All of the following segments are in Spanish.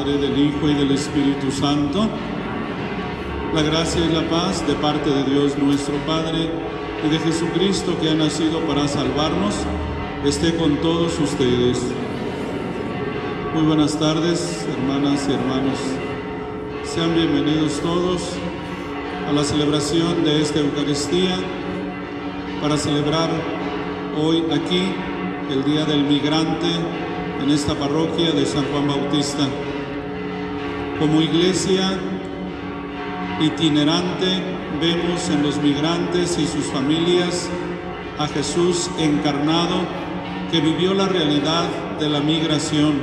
Padre, del Hijo y del Espíritu Santo. La gracia y la paz de parte de Dios nuestro Padre y de Jesucristo que ha nacido para salvarnos, esté con todos ustedes. Muy buenas tardes, hermanas y hermanos. Sean bienvenidos todos a la celebración de esta Eucaristía para celebrar hoy aquí el Día del Migrante en esta parroquia de San Juan Bautista. Como iglesia itinerante vemos en los migrantes y sus familias a Jesús encarnado que vivió la realidad de la migración.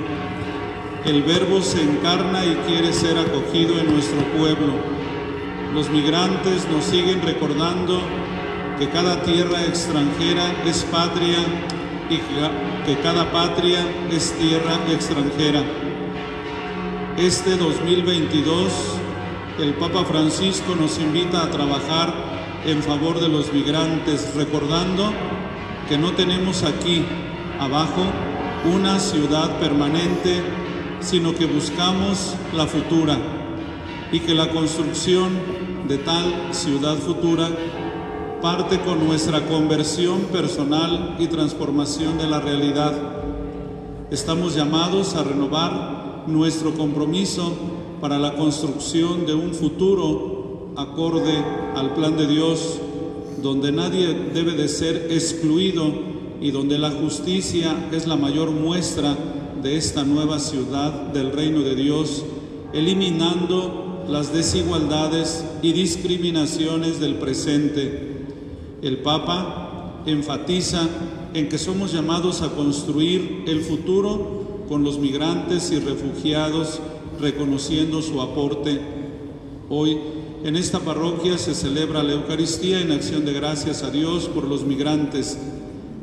El verbo se encarna y quiere ser acogido en nuestro pueblo. Los migrantes nos siguen recordando que cada tierra extranjera es patria y que cada patria es tierra extranjera. Este 2022 el Papa Francisco nos invita a trabajar en favor de los migrantes, recordando que no tenemos aquí abajo una ciudad permanente, sino que buscamos la futura y que la construcción de tal ciudad futura parte con nuestra conversión personal y transformación de la realidad. Estamos llamados a renovar nuestro compromiso para la construcción de un futuro acorde al plan de Dios, donde nadie debe de ser excluido y donde la justicia es la mayor muestra de esta nueva ciudad del reino de Dios, eliminando las desigualdades y discriminaciones del presente. El Papa enfatiza en que somos llamados a construir el futuro con los migrantes y refugiados, reconociendo su aporte. Hoy en esta parroquia se celebra la Eucaristía en acción de gracias a Dios por los migrantes,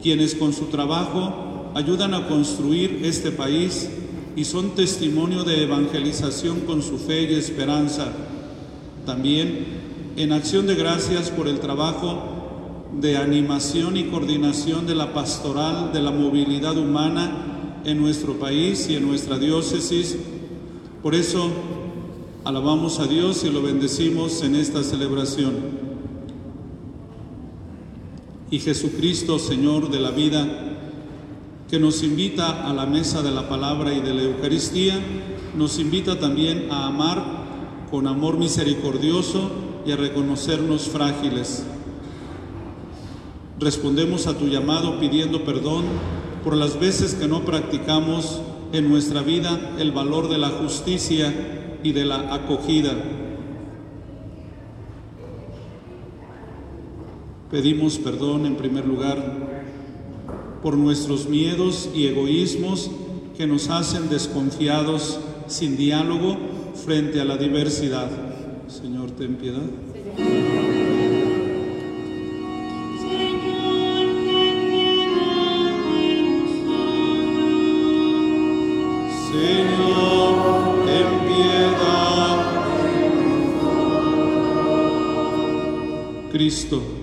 quienes con su trabajo ayudan a construir este país y son testimonio de evangelización con su fe y esperanza. También en acción de gracias por el trabajo de animación y coordinación de la pastoral de la movilidad humana en nuestro país y en nuestra diócesis. Por eso alabamos a Dios y lo bendecimos en esta celebración. Y Jesucristo, Señor de la vida, que nos invita a la mesa de la palabra y de la Eucaristía, nos invita también a amar con amor misericordioso y a reconocernos frágiles. Respondemos a tu llamado pidiendo perdón por las veces que no practicamos en nuestra vida el valor de la justicia y de la acogida. Pedimos perdón en primer lugar por nuestros miedos y egoísmos que nos hacen desconfiados sin diálogo frente a la diversidad. Señor, ten piedad.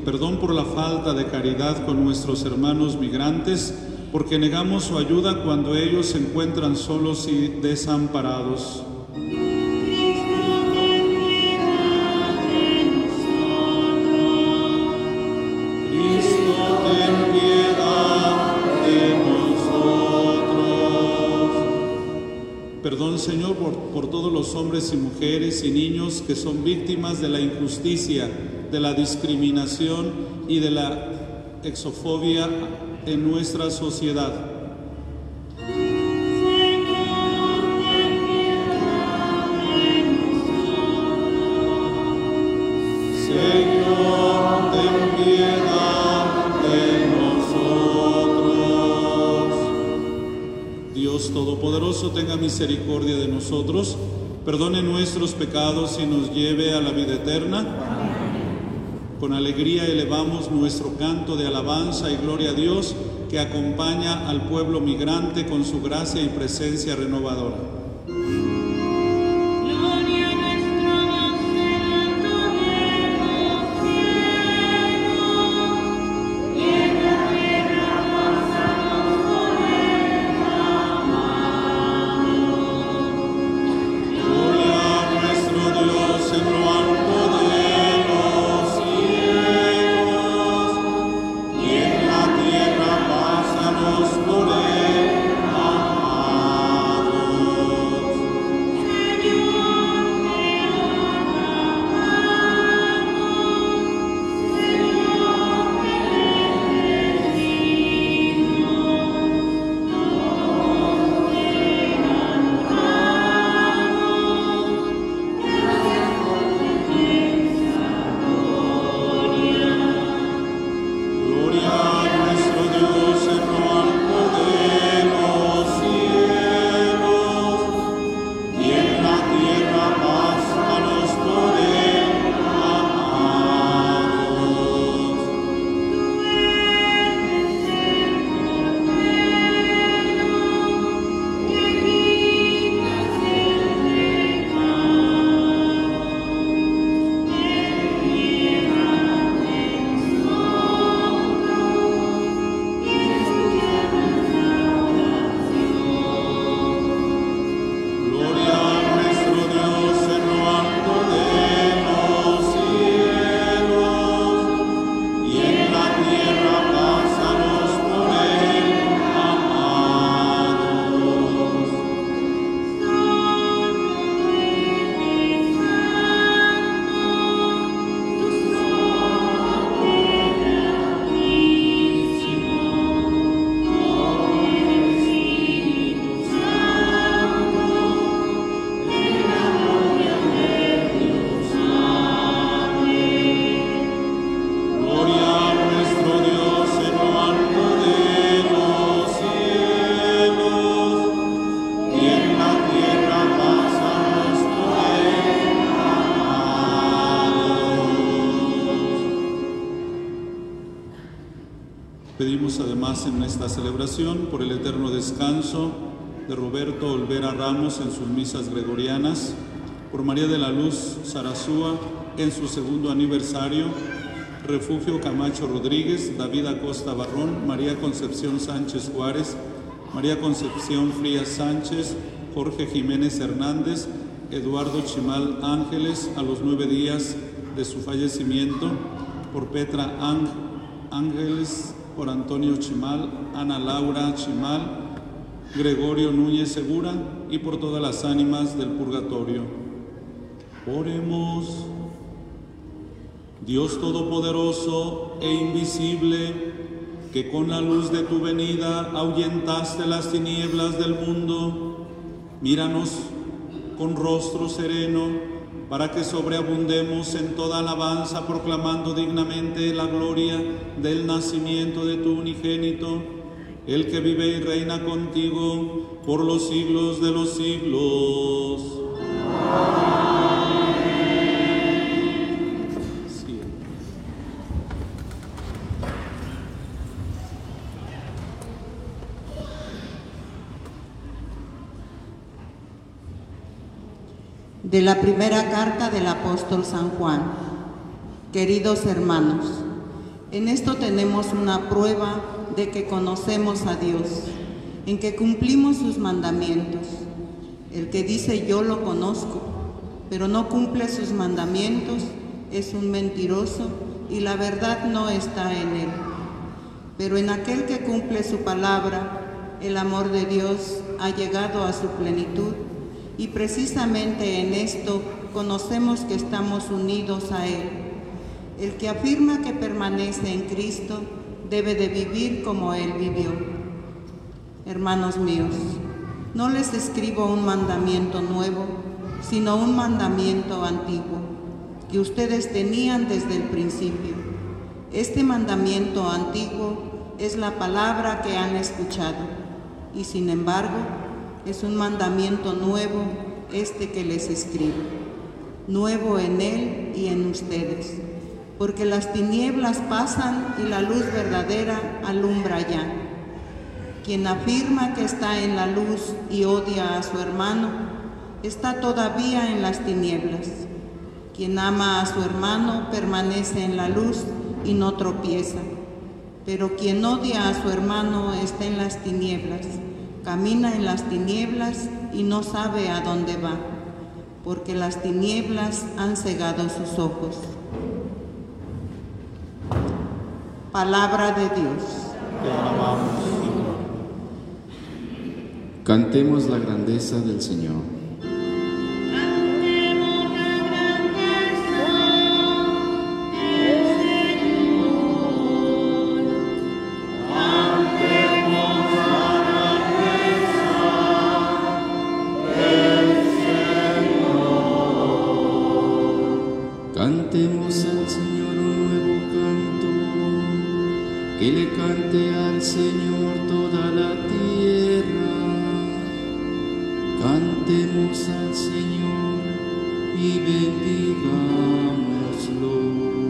Perdón por la falta de caridad con nuestros hermanos migrantes, porque negamos su ayuda cuando ellos se encuentran solos y desamparados. Perdón, Señor, por, por, todos los hombres y mujeres y niños que son víctimas de la injusticia de la discriminación y de la exofobia en nuestra sociedad. Señor, ten piedad de nosotros. Dios Todopoderoso, tenga misericordia de nosotros, perdone nuestros pecados y nos lleve a la vida eterna. Con alegría elevamos nuestro canto de alabanza y gloria a Dios que acompaña al pueblo migrante con su gracia y presencia renovadora. Pedimos además en esta celebración por el eterno descanso de Roberto Olvera Ramos en sus misas gregorianas, por María de la Luz Sarazúa en su segundo aniversario, Refugio Camacho Rodríguez, David Acosta Barrón, María Concepción Sánchez Juárez, María Concepción Frías Sánchez, Jorge Jiménez Hernández, Eduardo Chimal Ángeles a los nueve días de su fallecimiento, por Petra Ángeles por Antonio Chimal, Ana Laura Chimal, Gregorio Núñez Segura y por todas las ánimas del purgatorio. Oremos. Dios Todopoderoso e Invisible, que con la luz de tu venida ahuyentaste las tinieblas del mundo, míranos con rostro sereno para que sobreabundemos en toda alabanza, proclamando dignamente la gloria del nacimiento de tu unigénito, el que vive y reina contigo por los siglos de los siglos. De la primera carta del apóstol San Juan. Queridos hermanos, en esto tenemos una prueba de que conocemos a Dios, en que cumplimos sus mandamientos. El que dice yo lo conozco, pero no cumple sus mandamientos, es un mentiroso y la verdad no está en él. Pero en aquel que cumple su palabra, el amor de Dios ha llegado a su plenitud y precisamente en esto conocemos que estamos unidos a Él. El que afirma que permanece en Cristo debe de vivir como Él vivió. Hermanos míos, no les escribo un mandamiento nuevo, sino un mandamiento antiguo, que ustedes tenían desde el principio. Este mandamiento antiguo es la palabra que han escuchado, y sin embargo, es un mandamiento nuevo este que les escribo, nuevo en Él y en ustedes, porque las tinieblas pasan y la luz verdadera alumbra ya. Quien afirma que está en la luz y odia a su hermano, está todavía en las tinieblas. Quien ama a su hermano permanece en la luz y no tropieza, pero quien odia a su hermano está en las tinieblas camina en las tinieblas y no sabe a dónde va, porque las tinieblas han cegado sus ojos. Palabra de Dios. Cantemos la grandeza del Señor. Cantemos al Señor y bendigámoslo.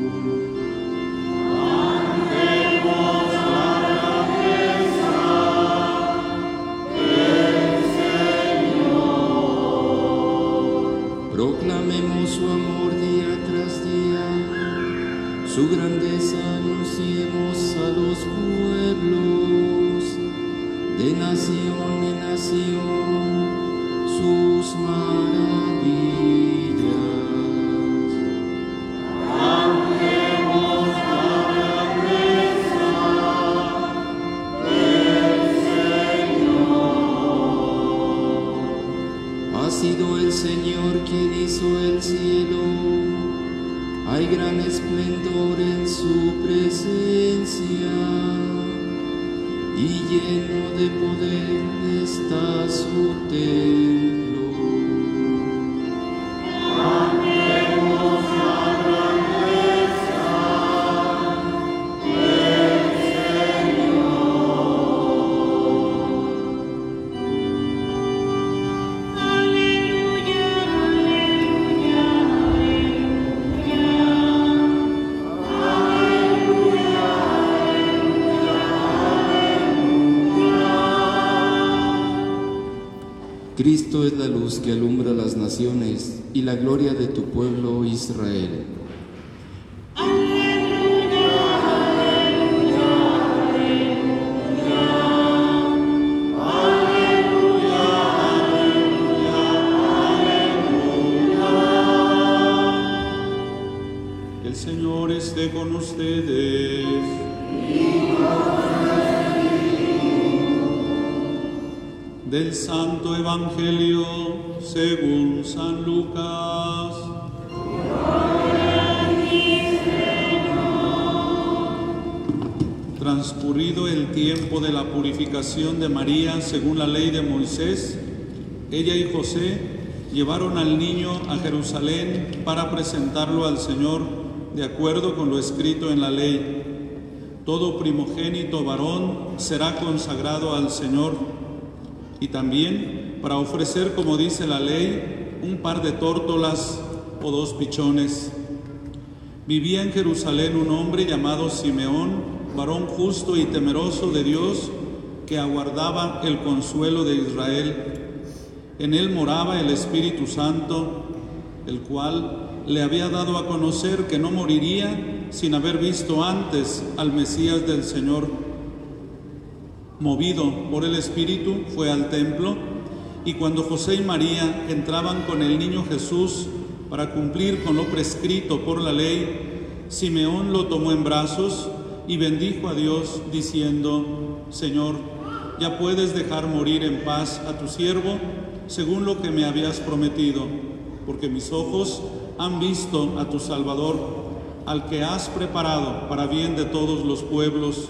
Cristo es la luz que alumbra las naciones y la gloria de tu pueblo Israel. Santo Evangelio según San Lucas. Transcurrido el tiempo de la purificación de María según la ley de Moisés, ella y José llevaron al niño a Jerusalén para presentarlo al Señor de acuerdo con lo escrito en la ley. Todo primogénito varón será consagrado al Señor y también para ofrecer, como dice la ley, un par de tórtolas o dos pichones. Vivía en Jerusalén un hombre llamado Simeón, varón justo y temeroso de Dios, que aguardaba el consuelo de Israel. En él moraba el Espíritu Santo, el cual le había dado a conocer que no moriría sin haber visto antes al Mesías del Señor. Movido por el Espíritu, fue al templo y cuando José y María entraban con el niño Jesús para cumplir con lo prescrito por la ley, Simeón lo tomó en brazos y bendijo a Dios diciendo, Señor, ya puedes dejar morir en paz a tu siervo según lo que me habías prometido, porque mis ojos han visto a tu Salvador, al que has preparado para bien de todos los pueblos,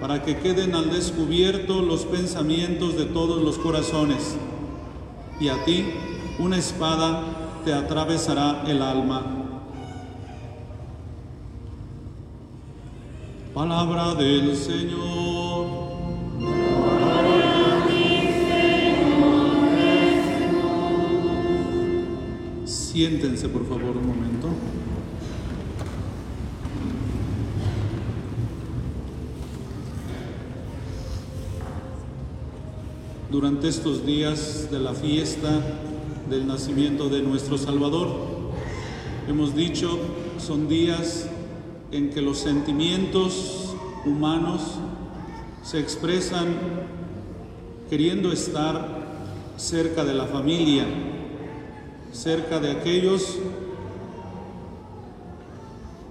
para que queden al descubierto los pensamientos de todos los corazones. Y a ti una espada te atravesará el alma. Palabra del Señor. Siéntense por favor un momento. Durante estos días de la fiesta del nacimiento de nuestro Salvador, hemos dicho, son días en que los sentimientos humanos se expresan queriendo estar cerca de la familia, cerca de aquellos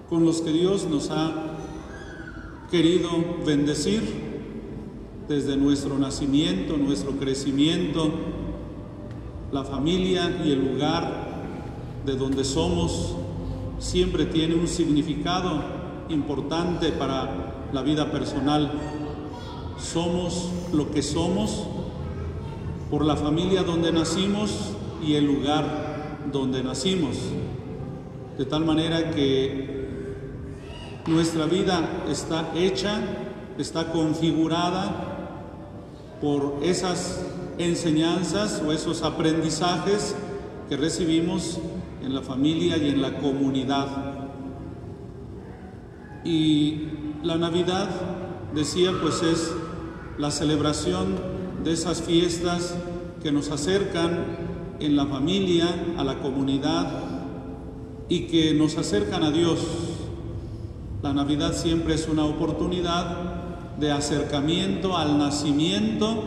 con los que Dios nos ha querido bendecir desde nuestro nacimiento, nuestro crecimiento, la familia y el lugar de donde somos siempre tiene un significado importante para la vida personal. Somos lo que somos por la familia donde nacimos y el lugar donde nacimos. De tal manera que nuestra vida está hecha, está configurada por esas enseñanzas o esos aprendizajes que recibimos en la familia y en la comunidad. Y la Navidad, decía, pues es la celebración de esas fiestas que nos acercan en la familia, a la comunidad y que nos acercan a Dios. La Navidad siempre es una oportunidad de acercamiento al nacimiento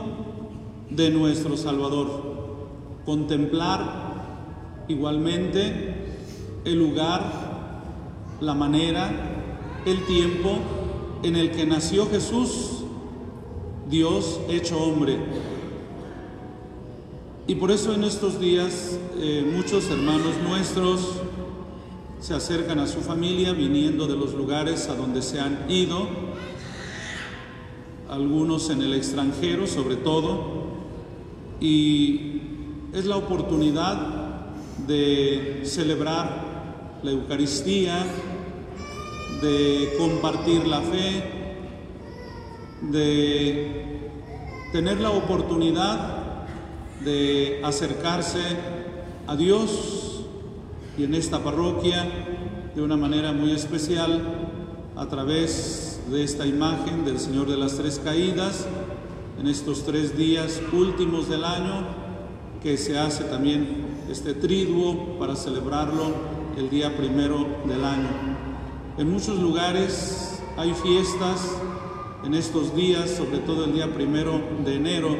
de nuestro Salvador. Contemplar igualmente el lugar, la manera, el tiempo en el que nació Jesús, Dios hecho hombre. Y por eso en estos días eh, muchos hermanos nuestros se acercan a su familia viniendo de los lugares a donde se han ido algunos en el extranjero sobre todo, y es la oportunidad de celebrar la Eucaristía, de compartir la fe, de tener la oportunidad de acercarse a Dios y en esta parroquia de una manera muy especial a través de esta imagen del Señor de las Tres Caídas en estos tres días últimos del año que se hace también este triduo para celebrarlo el día primero del año. En muchos lugares hay fiestas en estos días, sobre todo el día primero de enero,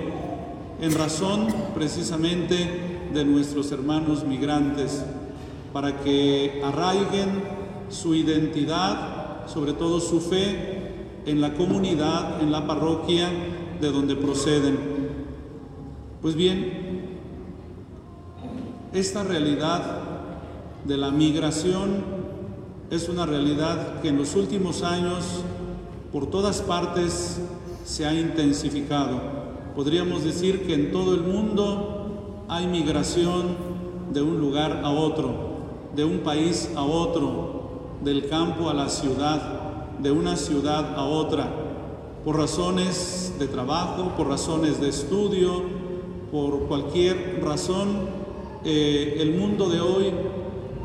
en razón precisamente de nuestros hermanos migrantes, para que arraiguen su identidad, sobre todo su fe, en la comunidad, en la parroquia de donde proceden. Pues bien, esta realidad de la migración es una realidad que en los últimos años por todas partes se ha intensificado. Podríamos decir que en todo el mundo hay migración de un lugar a otro, de un país a otro, del campo a la ciudad, de una ciudad a otra, por razones de trabajo, por razones de estudio, por cualquier razón. Eh, el mundo de hoy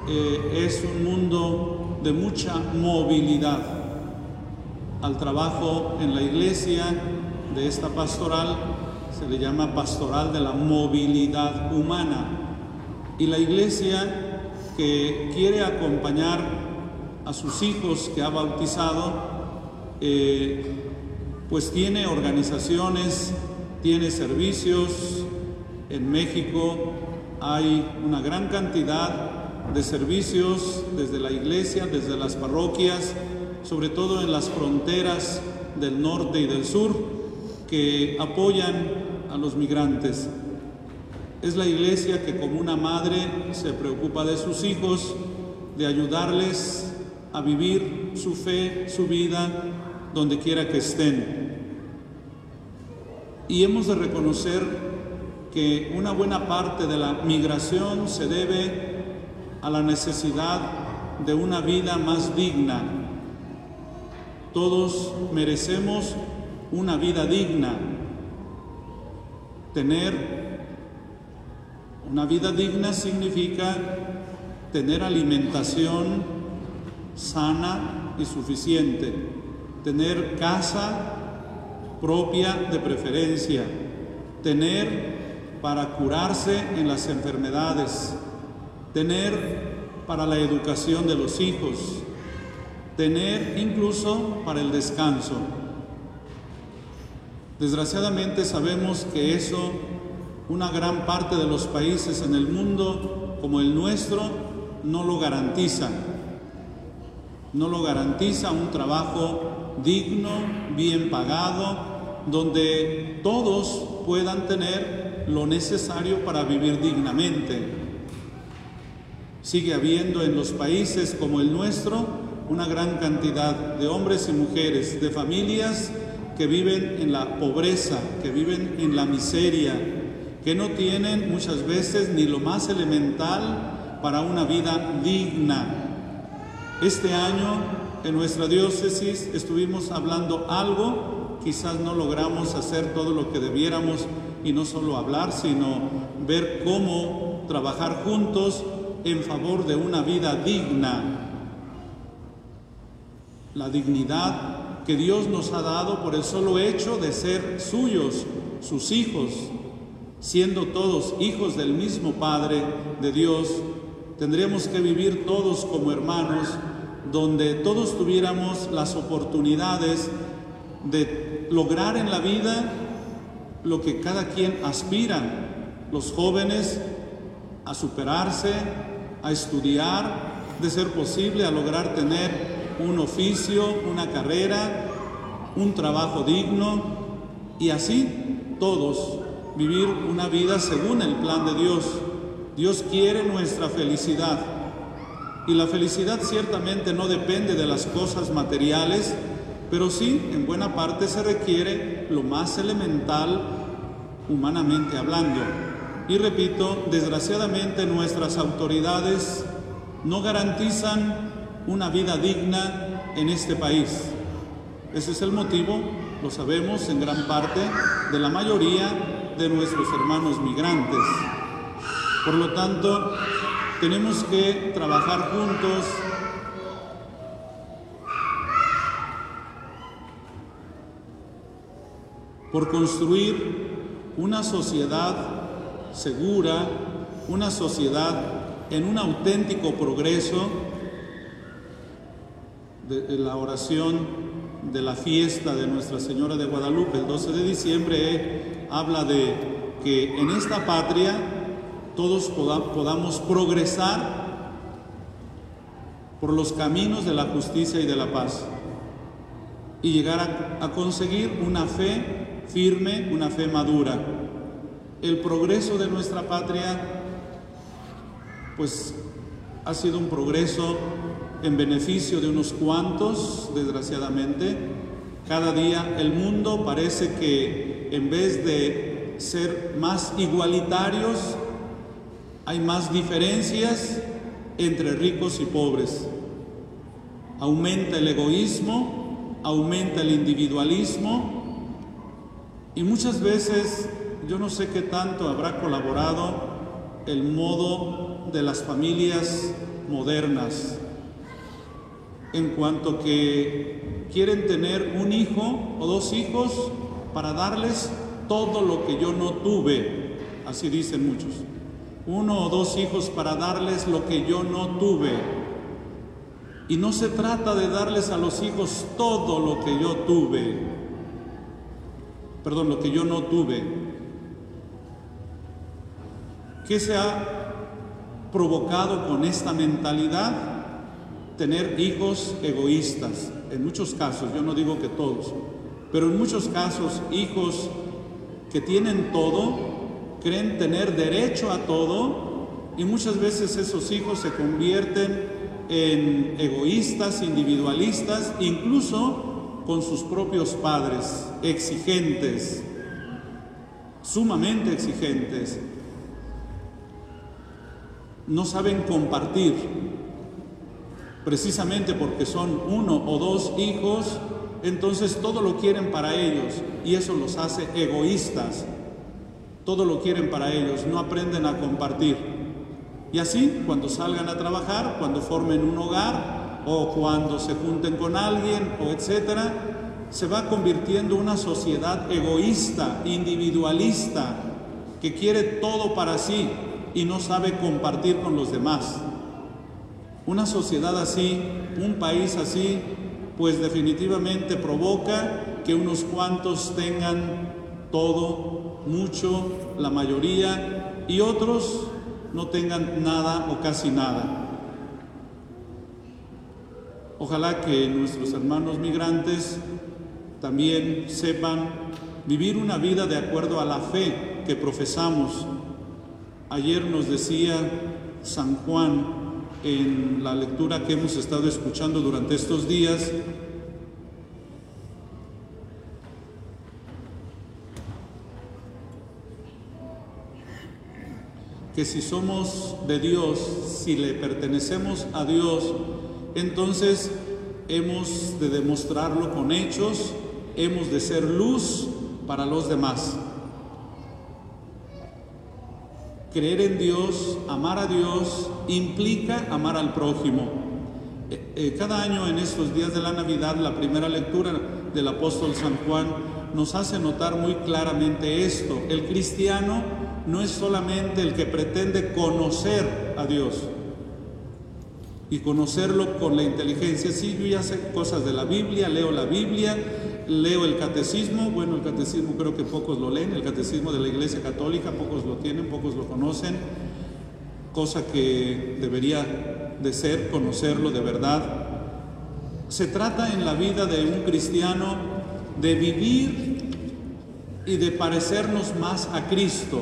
eh, es un mundo de mucha movilidad al trabajo en la iglesia de esta pastoral se le llama pastoral de la movilidad humana. Y la iglesia que quiere acompañar a sus hijos que ha bautizado, eh, pues tiene organizaciones, tiene servicios. En México hay una gran cantidad de servicios desde la iglesia, desde las parroquias, sobre todo en las fronteras del norte y del sur, que apoyan a los migrantes. Es la iglesia que como una madre se preocupa de sus hijos, de ayudarles a vivir su fe, su vida, donde quiera que estén. Y hemos de reconocer que una buena parte de la migración se debe a la necesidad de una vida más digna, todos merecemos una vida digna. Tener una vida digna significa tener alimentación sana y suficiente, tener casa propia de preferencia, tener para curarse en las enfermedades, tener para la educación de los hijos, tener incluso para el descanso. Desgraciadamente sabemos que eso una gran parte de los países en el mundo como el nuestro no lo garantiza. No lo garantiza un trabajo digno, bien pagado, donde todos puedan tener lo necesario para vivir dignamente. Sigue habiendo en los países como el nuestro una gran cantidad de hombres y mujeres, de familias que viven en la pobreza, que viven en la miseria, que no tienen muchas veces ni lo más elemental para una vida digna. Este año en nuestra diócesis estuvimos hablando algo, quizás no logramos hacer todo lo que debiéramos y no solo hablar, sino ver cómo trabajar juntos en favor de una vida digna, la dignidad que Dios nos ha dado por el solo hecho de ser suyos, sus hijos, siendo todos hijos del mismo Padre de Dios, tendríamos que vivir todos como hermanos, donde todos tuviéramos las oportunidades de lograr en la vida lo que cada quien aspira, los jóvenes a superarse, a estudiar, de ser posible, a lograr tener un oficio, una carrera, un trabajo digno y así todos vivir una vida según el plan de Dios. Dios quiere nuestra felicidad y la felicidad ciertamente no depende de las cosas materiales, pero sí en buena parte se requiere lo más elemental humanamente hablando, Y repito, desgraciadamente nuestras autoridades no garantizan una vida digna en este país. Ese es el motivo, lo sabemos en gran parte, de la mayoría de nuestros hermanos migrantes. Por lo tanto, tenemos que trabajar juntos. Por construir una sociedad segura, una sociedad en un auténtico progreso la oración de la fiesta de Nuestra Señora de Guadalupe. El 12 de diciembre habla de que en esta patria todos podamos progresar por los caminos de la justicia y de la paz y llegar a, a conseguir una fe firme, una fe madura el progreso de nuestra patria, pues ha sido un progreso en beneficio de unos cuantos, desgraciadamente. Cada día el mundo parece que en vez de ser más igualitarios, hay más diferencias entre ricos y pobres. Aumenta el egoísmo, aumenta el individualismo y muchas veces yo no sé qué tanto habrá colaborado el modo de las familias modernas en cuanto que quieren tener un hijo o dos hijos para darles todo lo que yo no tuve, así dicen muchos. Uno o dos hijos para darles lo que yo no tuve. Y no se trata de darles a los hijos todo lo que yo tuve, perdón, lo que yo no tuve, ¿Qué se ha provocado con esta mentalidad? Tener hijos egoístas. En muchos casos, yo no digo que todos, pero en muchos casos hijos que tienen todo, creen tener derecho a todo y muchas veces esos hijos se convierten en egoístas, individualistas, incluso con sus propios padres, exigentes, sumamente exigentes, no saben compartir, precisamente porque son uno o dos hijos, entonces todo lo quieren para ellos y eso los hace egoístas. Todo lo quieren para ellos, no aprenden a compartir. Y así, cuando salgan a trabajar, cuando formen un hogar o cuando se junten con alguien o etcétera, se va convirtiendo una sociedad egoísta, individualista, que quiere todo para sí, y no sabe compartir con los demás. Una sociedad así, un país así, pues definitivamente provoca que unos cuantos tengan todo, mucho, la mayoría, y otros no tengan nada o casi nada. Ojalá que nuestros hermanos migrantes también sepan vivir una vida de acuerdo a la fe que profesamos Ayer nos decía San Juan en la lectura que hemos estado escuchando durante estos días, que si somos de Dios, si le pertenecemos a Dios, entonces hemos de demostrarlo con hechos, hemos de ser luz para los demás. Creer en Dios, amar a Dios, implica amar al prójimo. Eh, eh, cada año en estos días de la Navidad, la primera lectura del apóstol San Juan nos hace notar muy claramente esto. El cristiano no es solamente el que pretende conocer a Dios y conocerlo con la inteligencia. Sí, yo ya sé cosas de la Biblia, leo la Biblia, leo el catecismo, bueno, el catecismo creo que pocos lo leen, el catecismo de la Iglesia Católica, pocos lo tienen, pocos lo conocen, cosa que debería de ser conocerlo de verdad. Se trata en la vida de un cristiano de vivir y de parecernos más a Cristo.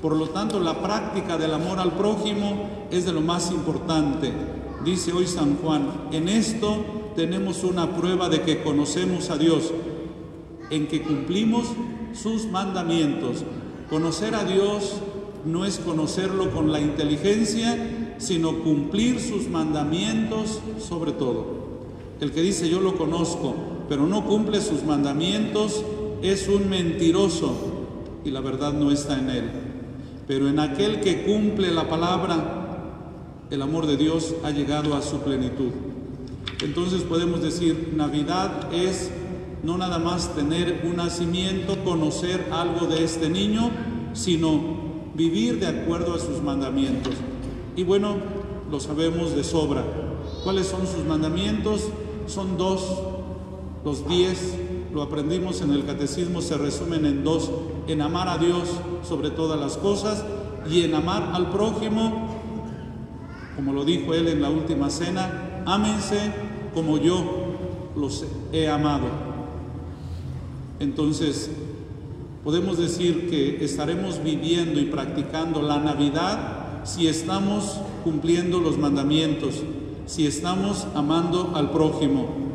Por lo tanto, la práctica del amor al prójimo es de lo más importante. Dice hoy San Juan, en esto tenemos una prueba de que conocemos a Dios, en que cumplimos sus mandamientos. Conocer a Dios no es conocerlo con la inteligencia, sino cumplir sus mandamientos sobre todo. El que dice yo lo conozco, pero no cumple sus mandamientos, es un mentiroso y la verdad no está en él. Pero en aquel que cumple la palabra, el amor de Dios ha llegado a su plenitud. Entonces podemos decir, Navidad es no nada más tener un nacimiento, conocer algo de este niño, sino vivir de acuerdo a sus mandamientos. Y bueno, lo sabemos de sobra. ¿Cuáles son sus mandamientos? Son dos, los diez, lo aprendimos en el catecismo, se resumen en dos, en amar a Dios sobre todas las cosas y en amar al prójimo, como lo dijo él en la última cena, ámense como yo los he amado. Entonces, podemos decir que estaremos viviendo y practicando la Navidad si estamos cumpliendo los mandamientos, si estamos amando al prójimo.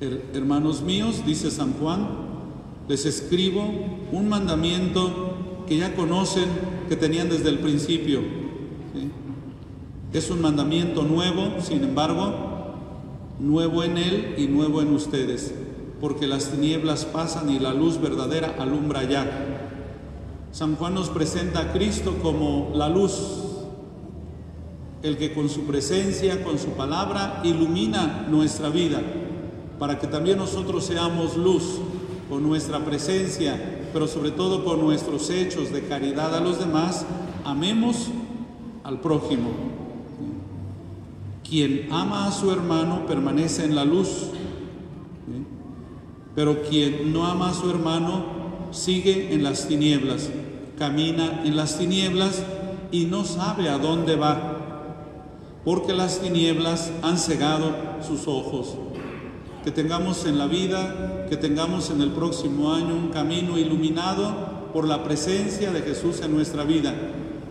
Hermanos míos, dice San Juan, les escribo un mandamiento que ya conocen, que tenían desde el principio. Es un mandamiento nuevo, sin embargo, nuevo en él y nuevo en ustedes porque las tinieblas pasan y la luz verdadera alumbra ya. San Juan nos presenta a Cristo como la luz, el que con su presencia, con su palabra, ilumina nuestra vida, para que también nosotros seamos luz con nuestra presencia, pero sobre todo con nuestros hechos de caridad a los demás, amemos al prójimo. Quien ama a su hermano permanece en la luz pero quien no ama a su hermano sigue en las tinieblas, camina en las tinieblas y no sabe a dónde va, porque las tinieblas han cegado sus ojos. Que tengamos en la vida, que tengamos en el próximo año un camino iluminado por la presencia de Jesús en nuestra vida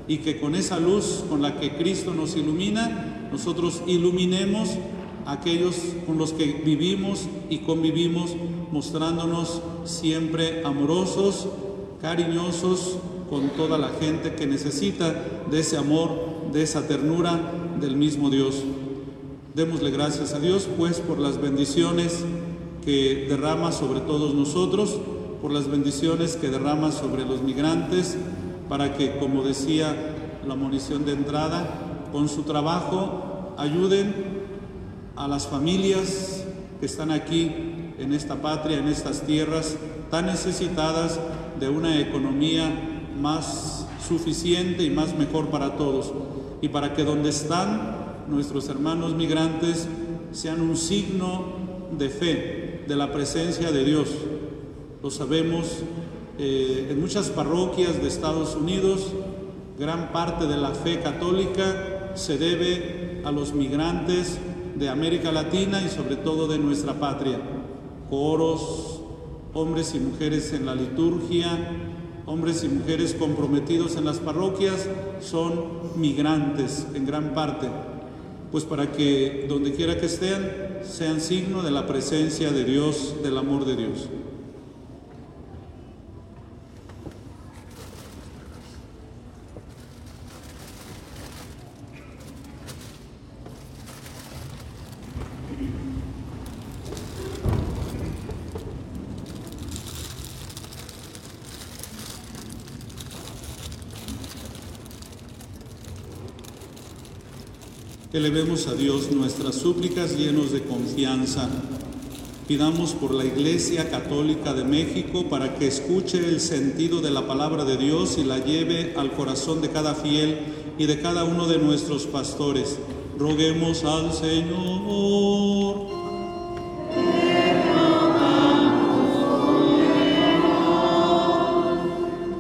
y que con esa luz con la que Cristo nos ilumina, nosotros iluminemos aquellos con los que vivimos y convivimos, mostrándonos siempre amorosos, cariñosos con toda la gente que necesita de ese amor, de esa ternura del mismo Dios. Démosle gracias a Dios, pues, por las bendiciones que derrama sobre todos nosotros, por las bendiciones que derrama sobre los migrantes, para que, como decía la munición de entrada, con su trabajo ayuden a las familias que están aquí en esta patria, en estas tierras tan necesitadas de una economía más suficiente y más mejor para todos. Y para que donde están nuestros hermanos migrantes sean un signo de fe, de la presencia de Dios. Lo sabemos eh, en muchas parroquias de Estados Unidos, gran parte de la fe católica se debe a los migrantes de América Latina y sobre todo de nuestra patria. Coros, hombres y mujeres en la liturgia, hombres y mujeres comprometidos en las parroquias, son migrantes en gran parte, pues para que donde quiera que estén sean signo de la presencia de Dios, del amor de Dios. Elevemos a Dios nuestras súplicas llenos de confianza. Pidamos por la Iglesia Católica de México para que escuche el sentido de la palabra de Dios y la lleve al corazón de cada fiel y de cada uno de nuestros pastores. Roguemos al Señor.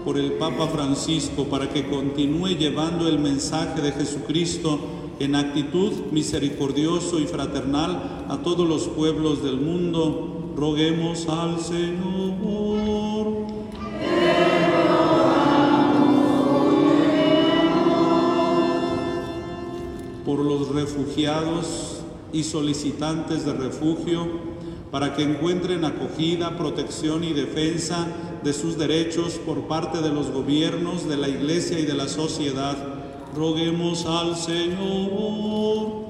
por el Papa Francisco para que continúe llevando el mensaje de Jesucristo en actitud misericordioso y fraternal a todos los pueblos del mundo, roguemos al Señor. Por los refugiados y solicitantes de refugio, para que encuentren acogida, protección y defensa de sus derechos por parte de los gobiernos, de la Iglesia y de la sociedad. Roguemos al Señor.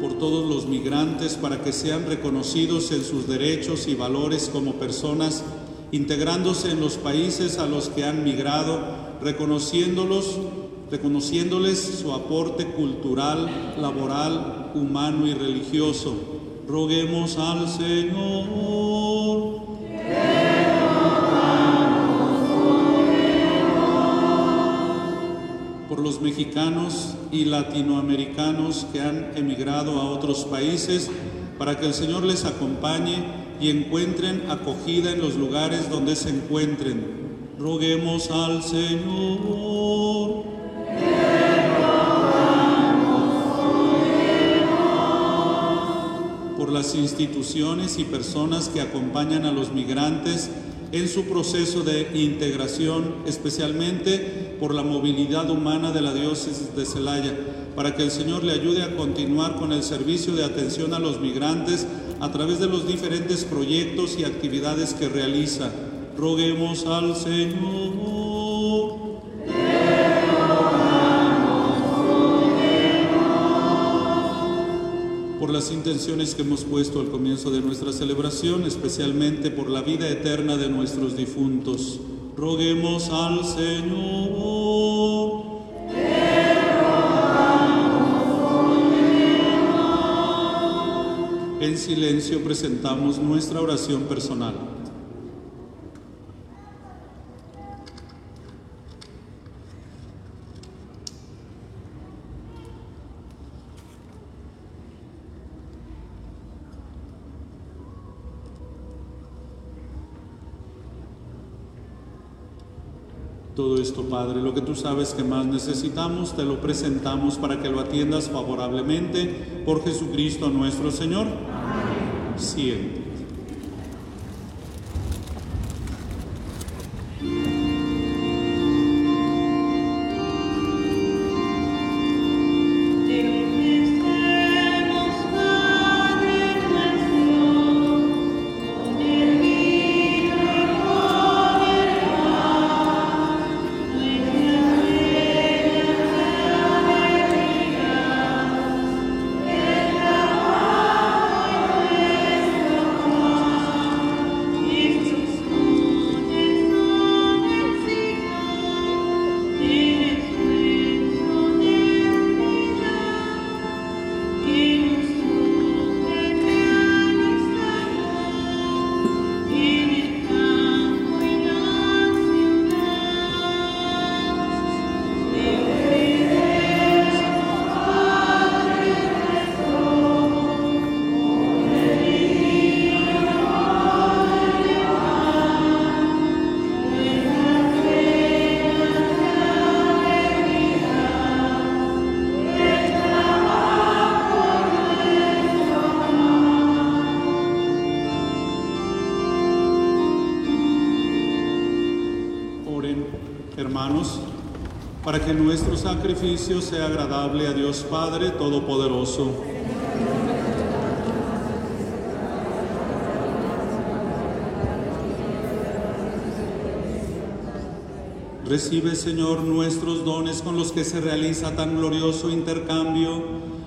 Por todos los migrantes para que sean reconocidos en sus derechos y valores como personas, integrándose en los países a los que han migrado, reconociéndolos reconociéndoles su aporte cultural, laboral, humano y religioso. Roguemos al Señor. Y latinoamericanos que han emigrado a otros países, para que el Señor les acompañe y encuentren acogida en los lugares donde se encuentren. Roguemos al Señor. por las instituciones y personas que acompañan a los migrantes en su proceso de integración, especialmente por la movilidad humana de la diócesis de Celaya, para que el Señor le ayude a continuar con el servicio de atención a los migrantes a través de los diferentes proyectos y actividades que realiza. Roguemos al Señor. Por las intenciones que hemos puesto al comienzo de nuestra celebración, especialmente por la vida eterna de nuestros difuntos. Roguemos al Señor. En silencio presentamos nuestra oración personal. Todo esto, Padre, lo que tú sabes que más necesitamos, te lo presentamos para que lo atiendas favorablemente por Jesucristo nuestro Señor. Siempre. Que nuestro sacrificio sea agradable a Dios Padre Todopoderoso. Recibe, Señor, nuestros dones con los que se realiza tan glorioso intercambio,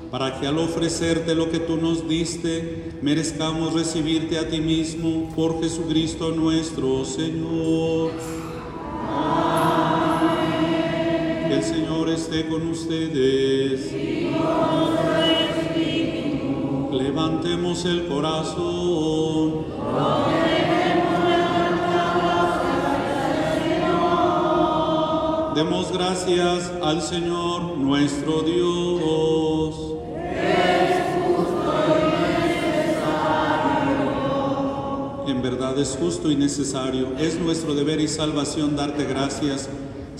para que al ofrecerte lo que tú nos diste, merezcamos recibirte a ti mismo por Jesucristo nuestro Señor. Señor esté con ustedes. Levantemos el corazón. Demos gracias al Señor nuestro Dios. En verdad es justo y necesario, es nuestro deber y salvación darte gracias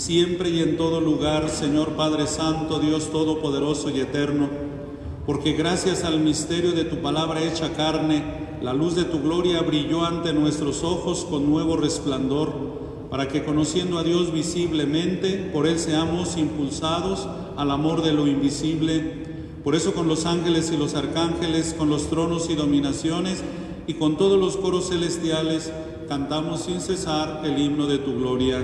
siempre y en todo lugar, Señor Padre Santo, Dios Todopoderoso y Eterno, porque gracias al misterio de tu palabra hecha carne, la luz de tu gloria brilló ante nuestros ojos con nuevo resplandor, para que conociendo a Dios visiblemente, por Él seamos impulsados al amor de lo invisible. Por eso con los ángeles y los arcángeles, con los tronos y dominaciones, y con todos los coros celestiales, cantamos sin cesar el himno de tu gloria.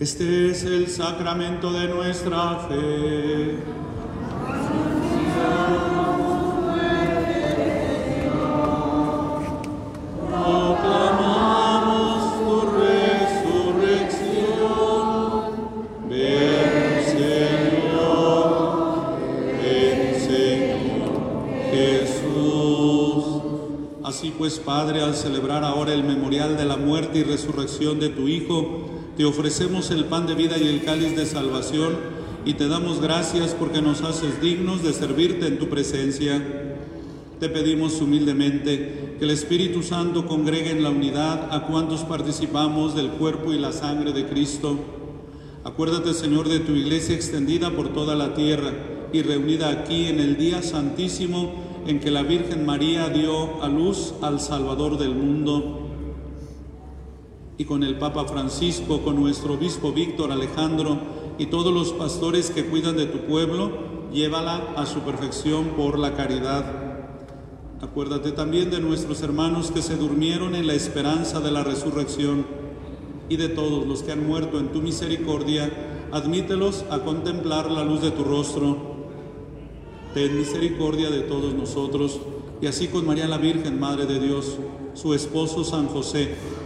Este es el sacramento de nuestra fe. Proclamamos tu resurrección. Ven, Señor, ven, Señor Jesús. Así pues, Padre, al celebrar ahora el memorial de la muerte y resurrección de tu Hijo, te ofrecemos el pan de vida y el cáliz de salvación y te damos gracias porque nos haces dignos de servirte en tu presencia. Te pedimos humildemente que el Espíritu Santo congregue en la unidad a cuantos participamos del cuerpo y la sangre de Cristo. Acuérdate, Señor, de tu iglesia extendida por toda la tierra y reunida aquí en el día santísimo en que la Virgen María dio a luz al Salvador del mundo y con el Papa Francisco, con nuestro obispo Víctor Alejandro y todos los pastores que cuidan de tu pueblo, llévala a su perfección por la caridad. Acuérdate también de nuestros hermanos que se durmieron en la esperanza de la resurrección y de todos los que han muerto en tu misericordia, admítelos a contemplar la luz de tu rostro. Ten misericordia de todos nosotros y así con María la Virgen, Madre de Dios, su esposo San José,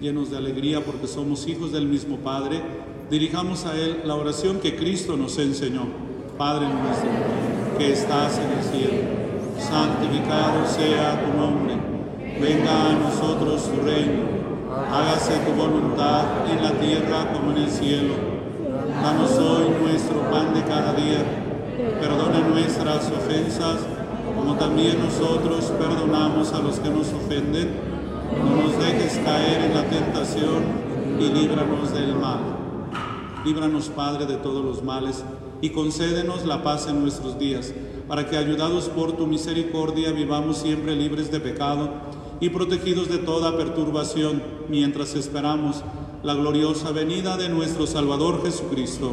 Llenos de alegría porque somos hijos del mismo Padre, dirijamos a Él la oración que Cristo nos enseñó. Padre nuestro, que estás en el cielo, santificado sea tu nombre, venga a nosotros tu reino, hágase tu voluntad en la tierra como en el cielo. Danos hoy nuestro pan de cada día, perdona nuestras ofensas, como también nosotros perdonamos a los que nos ofenden. No nos dejes caer en la tentación y líbranos del mal. Líbranos, Padre, de todos los males y concédenos la paz en nuestros días, para que, ayudados por tu misericordia, vivamos siempre libres de pecado y protegidos de toda perturbación, mientras esperamos la gloriosa venida de nuestro Salvador Jesucristo.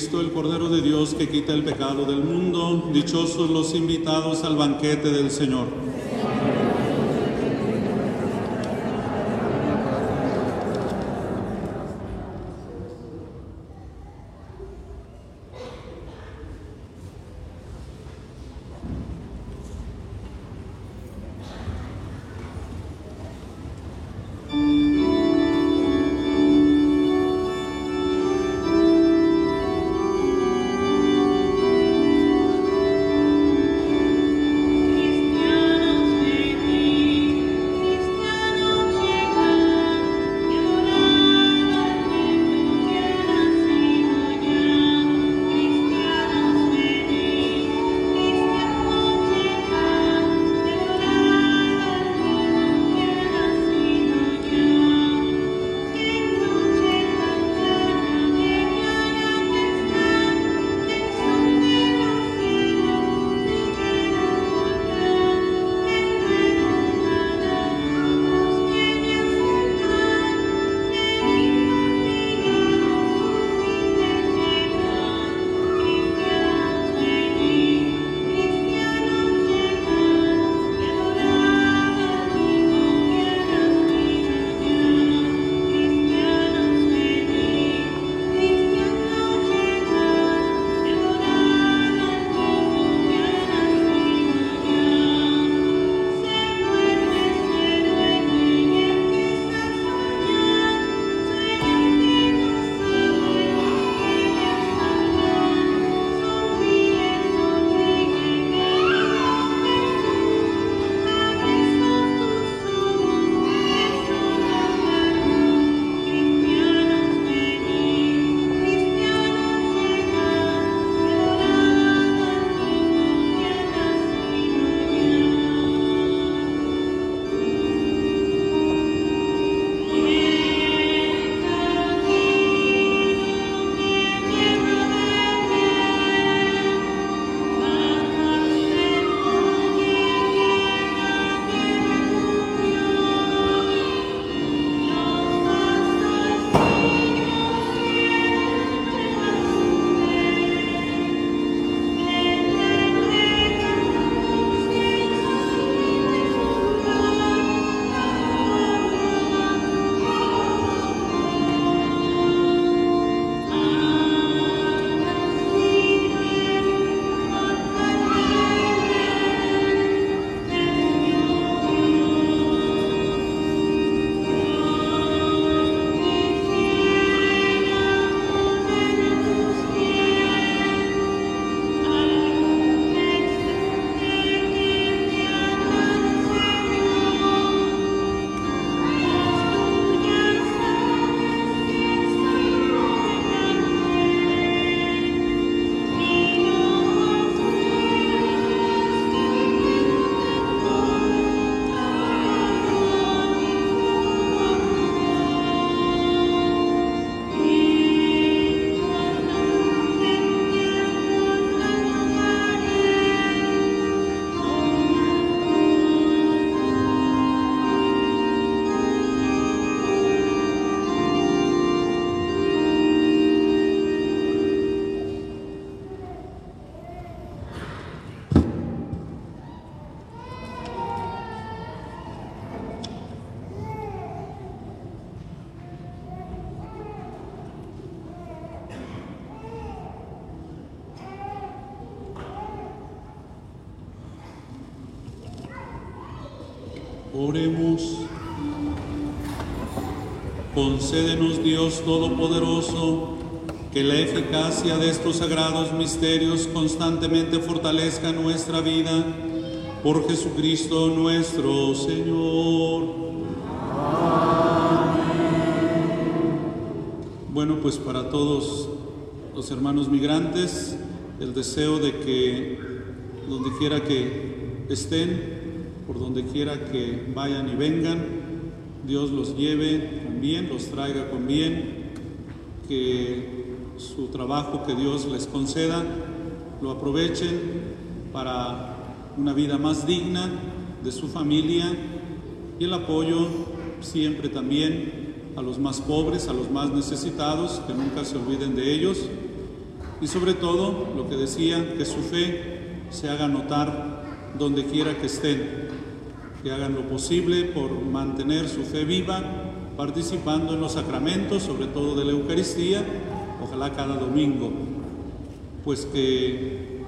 Cristo, el Cordero de Dios que quita el pecado del mundo. Dichosos los invitados al banquete del Señor. Oremos. Concédenos Dios Todopoderoso, que la eficacia de estos sagrados misterios constantemente fortalezca nuestra vida. Por Jesucristo nuestro Señor. Bueno, pues para todos los hermanos migrantes, el deseo de que donde quiera que estén, por donde quiera que vayan y vengan, Dios los lleve con bien, los traiga con bien, que su trabajo que Dios les conceda lo aprovechen para una vida más digna de su familia y el apoyo siempre también a los más pobres, a los más necesitados, que nunca se olviden de ellos. Y sobre todo, lo que decía, que su fe se haga notar donde quiera que estén, que hagan lo posible por mantener su fe viva, participando en los sacramentos, sobre todo de la Eucaristía, ojalá cada domingo, pues que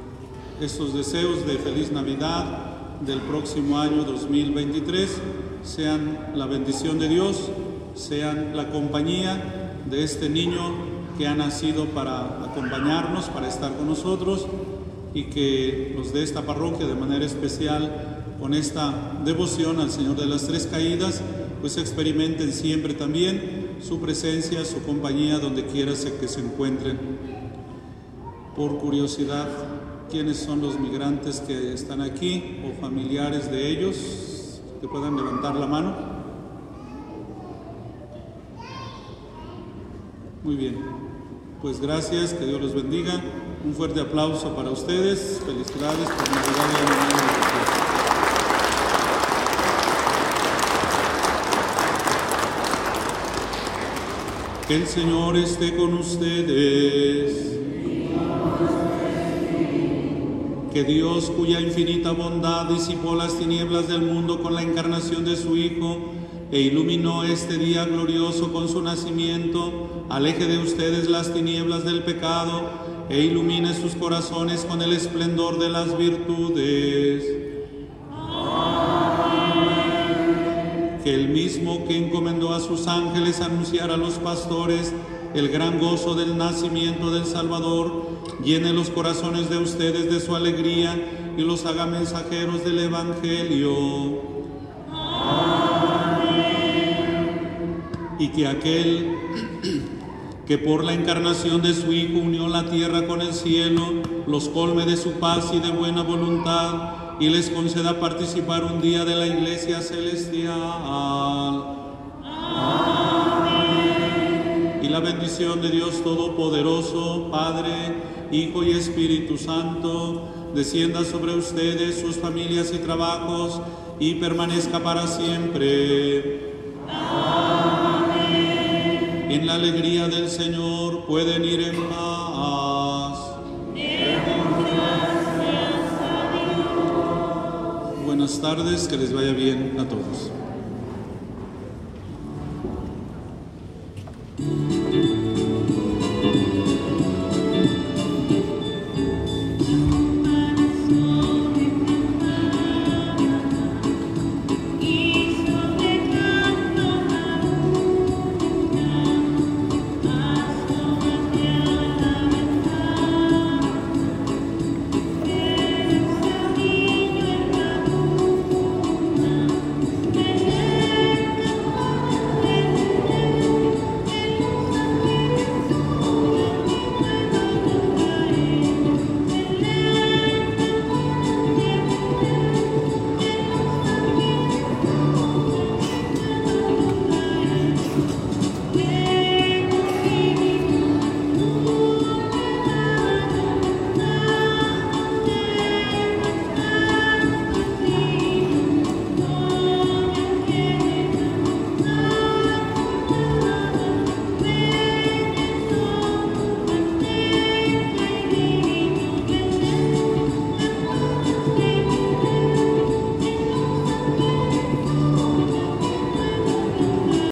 estos deseos de feliz Navidad del próximo año 2023 sean la bendición de Dios, sean la compañía de este niño que ha nacido para acompañarnos, para estar con nosotros y que los de esta parroquia de manera especial con esta devoción al Señor de las Tres Caídas, pues experimenten siempre también su presencia, su compañía donde quiera que se encuentren. Por curiosidad, ¿quiénes son los migrantes que están aquí o familiares de ellos que puedan levantar la mano? Muy bien. Pues gracias, que Dios los bendiga. Un fuerte aplauso para ustedes. Felicidades por Navidad Año Que el Señor esté con ustedes. Que Dios, cuya infinita bondad disipó las tinieblas del mundo con la encarnación de su Hijo e iluminó este día glorioso con su nacimiento, aleje de ustedes las tinieblas del pecado e ilumine sus corazones con el esplendor de las virtudes. Que el mismo que encomendó a sus ángeles anunciar a los pastores el gran gozo del nacimiento del Salvador, llene los corazones de ustedes de su alegría y los haga mensajeros del Evangelio. Y que aquel que por la encarnación de su Hijo unió la tierra con el cielo, los colme de su paz y de buena voluntad, y les conceda participar un día de la iglesia celestial. Y la bendición de Dios Todopoderoso, Padre, Hijo y Espíritu Santo, descienda sobre ustedes, sus familias y trabajos, y permanezca para siempre en la alegría del Señor pueden ir en paz. Buenas tardes, que les vaya bien a todos.